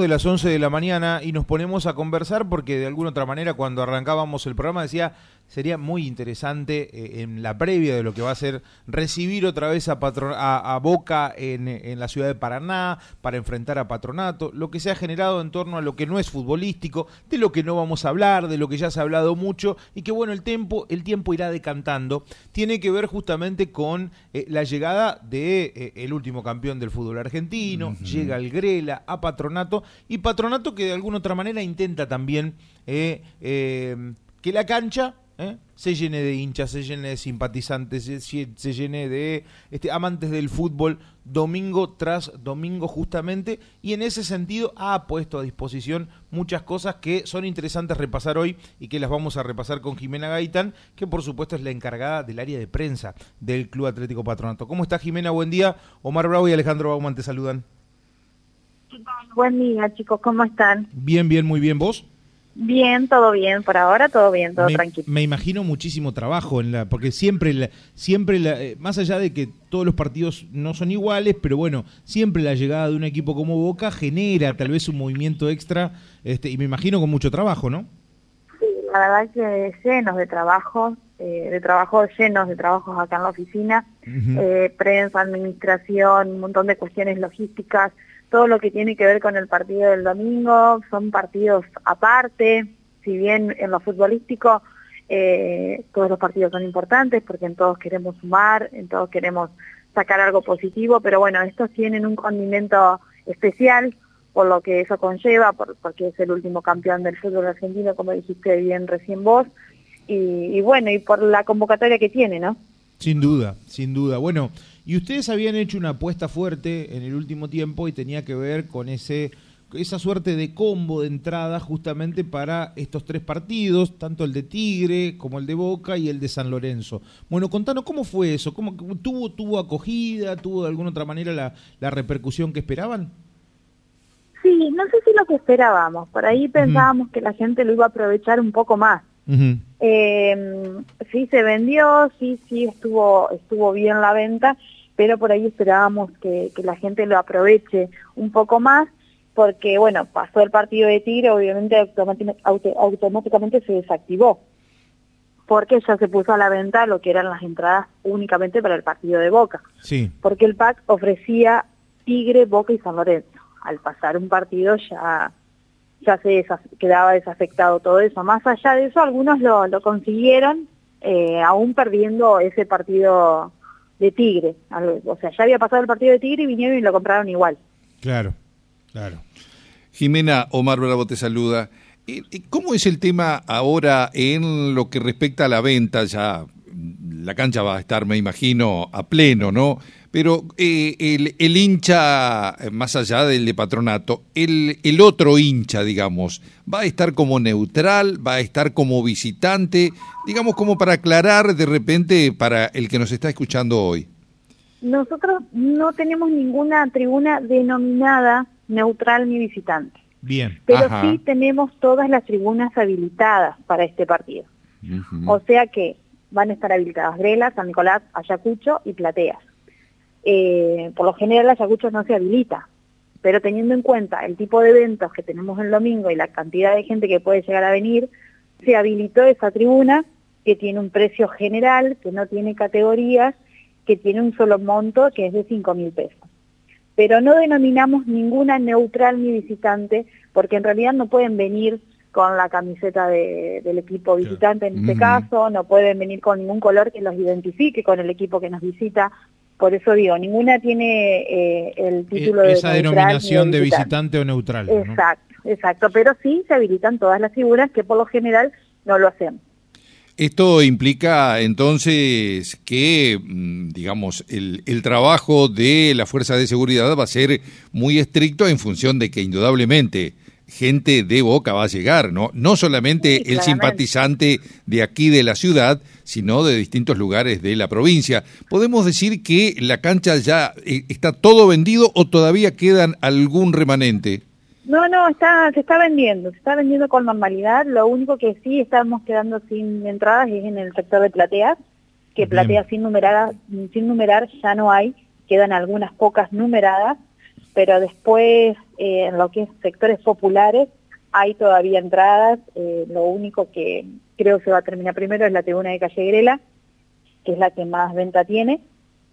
de las 11 de la mañana y nos ponemos a conversar porque de alguna otra manera cuando arrancábamos el programa decía sería muy interesante eh, en la previa de lo que va a ser recibir otra vez a, a, Boca en, en, la ciudad de Paraná para enfrentar a Patronato, lo que se ha generado en torno a lo que no es futbolístico, de lo que no vamos a hablar, de lo que ya se ha hablado mucho y que bueno, el tiempo, el tiempo irá decantando, tiene que ver justamente con eh, la llegada de eh, el último campeón del fútbol argentino, llega el Grela a Patronato y Patronato que de alguna otra manera intenta también eh, que la cancha eh, se llene de hinchas, se llene de simpatizantes, se, llene de este, amantes del fútbol domingo tras domingo justamente y en ese sentido ha puesto a disposición muchas cosas que son interesantes repasar hoy y que las vamos a repasar con Jimena Gaitán, que por supuesto es la encargada del área de prensa del Club Atlético Patronato. ¿Cómo está Jimena? Buen día. Omar Bravo y Alejandro Bauman te saludan. Buen día, chicos, ¿cómo están? Bien, bien, muy bien. ¿Vos? Bien, todo bien, por ahora todo bien, todo tranquilo. Me imagino muchísimo trabajo, en la, porque siempre, siempre eh, más allá de que todos los partidos no son iguales, pero bueno, siempre la llegada de un equipo como Boca genera tal vez un movimiento extra, este, y me imagino con mucho trabajo, ¿no? La verdad que llenos de trabajo, eh, de trabajo llenos de trabajos acá en la oficina, eh, prensa, administración, un montón de cuestiones logísticas, todo lo que tiene que ver con el partido del domingo, son partidos aparte, si bien en lo futbolístico eh, todos los partidos son importantes porque en todos queremos sumar, en todos queremos sacar algo positivo, pero bueno, estos tienen un condimento especial por lo que eso conlleva, porque es el último campeón del fútbol argentino, como dijiste bien recién vos, y, y bueno, y por la convocatoria que tiene, ¿no? Sin duda, sin duda. Bueno, y ustedes habían hecho una apuesta fuerte en el último tiempo y tenía que ver con ese esa suerte de combo de entrada justamente para estos tres partidos, tanto el de Tigre como el de Boca y el de San Lorenzo. Bueno, contanos cómo fue eso, cómo tuvo tuvo acogida, tuvo de alguna otra manera la, la repercusión que esperaban. Sí, no sé si lo que esperábamos, por ahí pensábamos que la gente lo iba a aprovechar un poco más. Eh, sí se vendió, sí, sí estuvo, estuvo bien la venta, pero por ahí esperábamos que, la gente lo aproveche un poco más, porque bueno, pasó el partido de Tigre, obviamente automáticamente se desactivó, porque ya se puso a la venta lo que eran las entradas únicamente para el partido de Boca. Sí. Porque el pack ofrecía Tigre, Boca y San Lorenzo. Al pasar un partido ya ya se quedaba desafectado todo eso. Más allá de eso, algunos lo, lo consiguieron, eh, aún perdiendo ese partido de Tigre. O sea, ya había pasado el partido de Tigre y vinieron y lo compraron igual. Claro, claro. Jimena, Omar Bravo te saluda. ¿Cómo es el tema ahora en lo que respecta a la venta? Ya la cancha va a estar, me imagino, a pleno, ¿no? Pero eh, el, hincha, eh, más allá del de patronato, el, el otro hincha, digamos, ¿va a estar como neutral? ¿Va a estar como visitante? Digamos, como para aclarar de repente para el que nos está escuchando hoy. Nosotros no tenemos ninguna tribuna denominada neutral ni visitante. Bien. Pero sí tenemos todas las tribunas habilitadas para este partido. O sea que van a estar habilitadas Grela, San Nicolás, Ayacucho y Plateas. Eh, por lo general Ayacucho no se habilita, pero teniendo en cuenta el tipo de eventos que tenemos el domingo y la cantidad de gente que puede llegar a venir, se habilitó esa tribuna que tiene un precio general, que no tiene categorías, que tiene un solo monto que es de 5 mil pesos. Pero no denominamos ninguna neutral ni visitante porque en realidad no pueden venir con la camiseta del equipo visitante en este caso, no pueden venir con ningún color que los identifique con el equipo que nos visita, por eso digo, ninguna tiene eh, el e, título de Esa denominación de visitante. o neutral. Exacto, exacto, pero sí se habilitan todas las figuras que por lo general no lo hacemos. Esto implica entonces que, mm, digamos, el, el, trabajo de la Fuerza de Seguridad va a ser muy estricto en función de que indudablemente gente de Boca va a llegar, ¿no? No solamente el simpatizante de aquí de la ciudad, sino de distintos lugares de la provincia. ¿Podemos decir que la cancha ya eh, está todo vendido o todavía quedan algún remanente? No, no, está, se está vendiendo, se está vendiendo con normalidad. Lo único que sí estamos quedando sin entradas es en el sector de plateas, que plateas sin sin numerar ya no hay, quedan algunas pocas numeradas pero después eh, en lo que es sectores populares hay todavía entradas, eh, lo único que creo se va a terminar primero es la tribuna de Calle Grela, que es la que más venta tiene,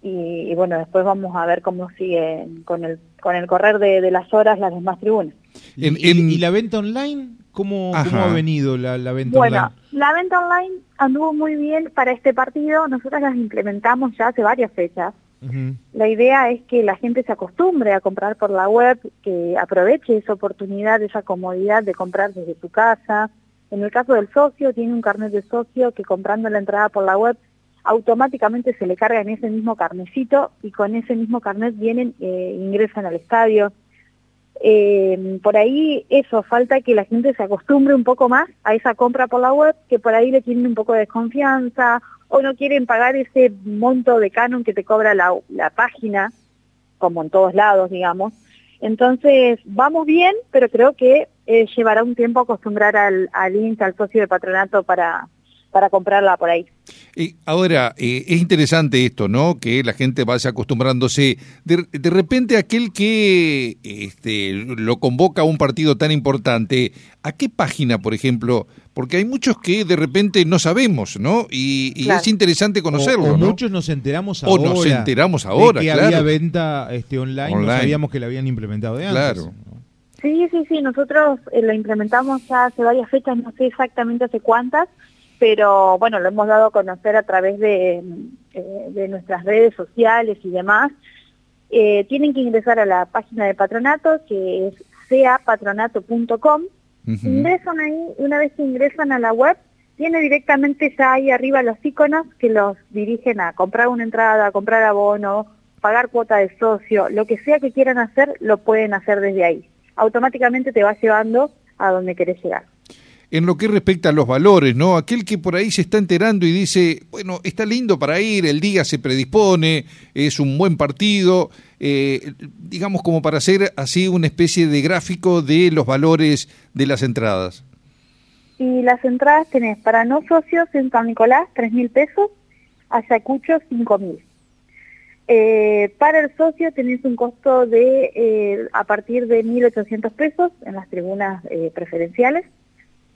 y, bueno, después vamos a ver cómo sigue con el, con el correr de, las horas las demás tribunas. ¿Y, la venta online? ¿Cómo, ¿Cómo, ha venido la, la venta online? Bueno, la venta online anduvo muy bien para este partido, nosotros las implementamos ya hace varias fechas, la idea es que la gente se acostumbre a comprar por la web, que aproveche esa oportunidad, esa comodidad de comprar desde su casa. En el caso del socio, tiene un carnet de socio que comprando la entrada por la web automáticamente se le carga en ese mismo carnecito y con ese mismo carnet vienen, e ingresan al estadio. Eh, por ahí eso, falta que la gente se acostumbre un poco más a esa compra por la web, que por ahí le tienen un poco de desconfianza o no quieren pagar ese monto de canon que te cobra la, página, como en todos lados, digamos. Entonces, vamos bien, pero creo que eh, llevará un tiempo acostumbrar al, al al socio de patronato, para, para comprarla por ahí. Y ahora, eh, es interesante esto, ¿no? Que la gente vaya acostumbrándose. De, de, repente, aquel que este, lo convoca a un partido tan importante, ¿a qué página, por ejemplo? Porque hay muchos que de repente no sabemos, ¿no? Y, es interesante conocerlo, o, ¿no? muchos nos enteramos ahora. O nos enteramos ahora, de que claro. había venta este, online, no sabíamos que la habían implementado de antes. Claro. Sí, sí, sí, nosotros eh, lo implementamos ya hace varias fechas, no sé exactamente hace cuántas, pero bueno, lo hemos dado a conocer a través de, eh, de nuestras redes sociales y demás. Eh, tienen que ingresar a la página de patronato, que es seapatronato.com. Ingresan ahí, una vez que ingresan a la web, tiene directamente ya ahí arriba los iconos que los dirigen a comprar una entrada, a comprar abono, pagar cuota de socio, lo que sea que quieran hacer, lo pueden hacer desde ahí. Automáticamente te va llevando a donde querés llegar en lo que respecta a los valores, ¿no? Aquel que por ahí se está enterando y dice, bueno, está lindo para ir, el día se predispone, es un buen partido, eh, digamos como para hacer así una especie de gráfico de los valores de las entradas. Y las entradas tenés para no socios en San Nicolás, tres mil pesos, Ayacucho, cinco mil. Eh, para el socio tenés un costo de eh, a partir de 1.800 pesos en las tribunas preferenciales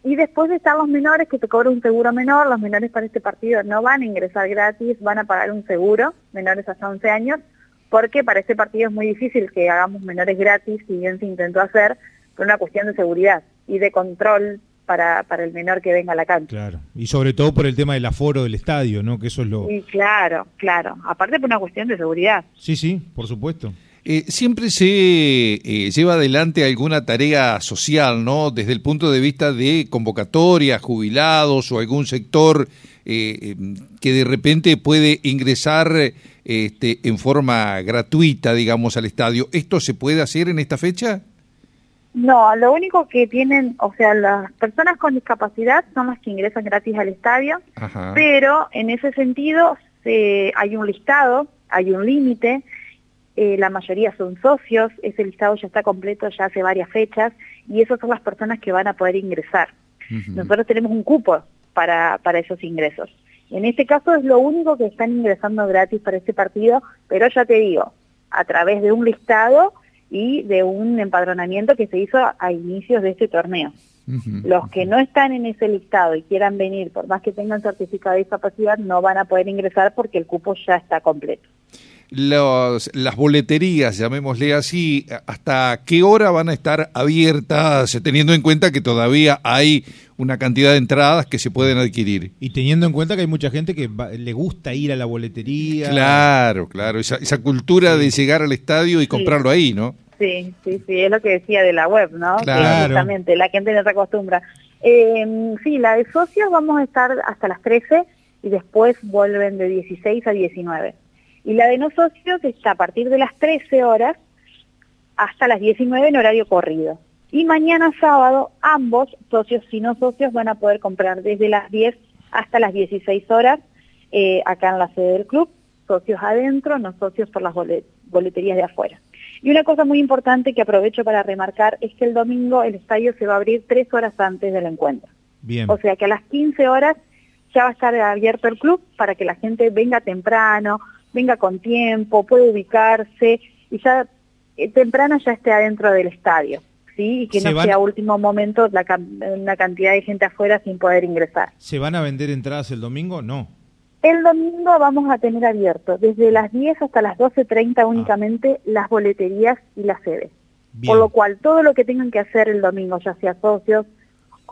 y después están los menores que te cobran un seguro menor, los menores para este partido no van a ingresar gratis, van a pagar un seguro, menores hasta 11 años, porque para este partido es muy difícil que hagamos menores gratis, si bien se intentó hacer, por una cuestión de seguridad y de control para, para el menor que venga a la cancha. Claro, y sobre todo por el tema del aforo del estadio, ¿no? Que eso es lo... Sí, claro, claro, aparte por una cuestión de seguridad. Sí, sí, por supuesto. Eh, siempre se eh, lleva adelante alguna tarea social, ¿no? Desde el punto de vista de convocatoria, jubilados o algún sector eh, que de repente puede ingresar este, en forma gratuita, digamos, al estadio. ¿Esto se puede hacer en esta fecha? No, lo único que tienen, o sea, las personas con discapacidad son las que ingresan gratis al estadio, pero en ese sentido se, hay un listado, hay un límite eh, la mayoría son socios, ese listado ya está completo ya hace varias fechas y esas son las personas que van a poder ingresar. Nosotros tenemos un cupo para, para esos ingresos. En este caso es lo único que están ingresando gratis para este partido, pero ya te digo, a través de un listado y de un empadronamiento que se hizo a inicios de este torneo. Los que no están en ese listado y quieran venir, por más que tengan certificado de discapacidad, no van a poder ingresar porque el cupo ya está completo los, las boleterías, llamémosle así, hasta qué hora van a estar abiertas, teniendo en cuenta que todavía hay una cantidad de entradas que se pueden adquirir. Y teniendo en cuenta que hay mucha gente que le gusta ir a la boletería. Claro, claro, esa, esa cultura de llegar al estadio y comprarlo ahí, ¿no? Sí, sí, sí, es lo que decía de la web, ¿no? Claro. Exactamente, la gente no se acostumbra. Eh, sí, la de socios vamos a estar hasta las 13 y después vuelven de 16 a 19. Y la de no socios está a partir de las 13 horas hasta las 19 en horario corrido. Y mañana sábado ambos, socios y no socios, van a poder comprar desde las 10 hasta las 16 horas eh, acá en la sede del club, socios adentro, no socios por las boleterías de afuera. Y una cosa muy importante que aprovecho para remarcar es que el domingo el estadio se va a abrir tres horas antes del encuentro. Bien. O sea que a las 15 horas ya va a estar abierto el club para que la gente venga temprano, venga con tiempo, puede ubicarse y ya eh, temprano ya esté adentro del estadio, ¿sí? Y que no sea último momento la, una cantidad de gente afuera sin poder ingresar. ¿Se van a vender entradas el domingo? No. El domingo vamos a tener abierto desde las 10 hasta las 12.30 ah. únicamente las boleterías y las sedes. Por lo cual todo lo que tengan que hacer el domingo, ya sea socios,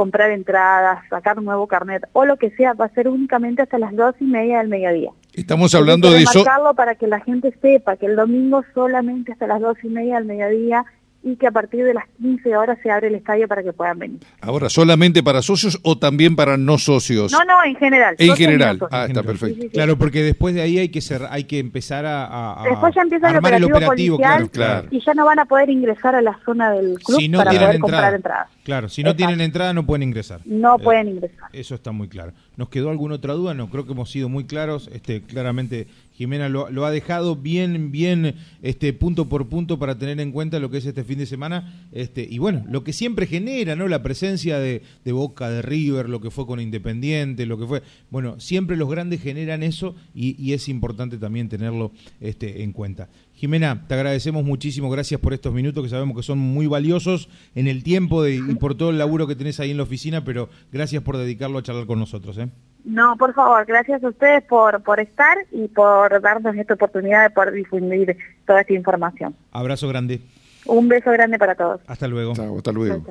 comprar entradas, sacar un nuevo carnet o lo que sea, va a ser únicamente hasta las dos y media del mediodía. Estamos hablando de eso. para que la gente sepa que el domingo solamente hasta las dos y media del mediodía y que a partir de las 15 horas se abre el estadio para que puedan venir. Ahora, ¿solamente para socios o también para no socios? No, no, en general. En general. ah, está perfecto. Claro, porque después de ahí hay que ser, hay que empezar a, después ya empieza armar el operativo, claro, y ya no van a poder ingresar a la zona del club para poder comprar entradas. Claro, si no tienen entrada no pueden ingresar. No eh, pueden ingresar. Eso está muy claro. ¿Nos quedó alguna otra duda? No, creo que hemos sido muy claros. Este, claramente Jimena lo, ha dejado bien, bien, este, punto por punto para tener en cuenta lo que es este fin de semana. Este, y bueno, lo que siempre genera, ¿no? La presencia de, de, Boca, de River, lo que fue con Independiente, lo que fue. Bueno, siempre los grandes generan eso y, es importante también tenerlo este, en cuenta. Jimena, te agradecemos muchísimo, gracias por estos minutos que sabemos que son muy valiosos en el tiempo y por todo el laburo que tenés ahí en la oficina, pero gracias por dedicarlo a charlar con nosotros. ¿eh? No, por favor, gracias a ustedes por, por estar y por darnos esta oportunidad de poder difundir toda esta información. Abrazo grande. Un beso grande para todos. Hasta luego. hasta luego.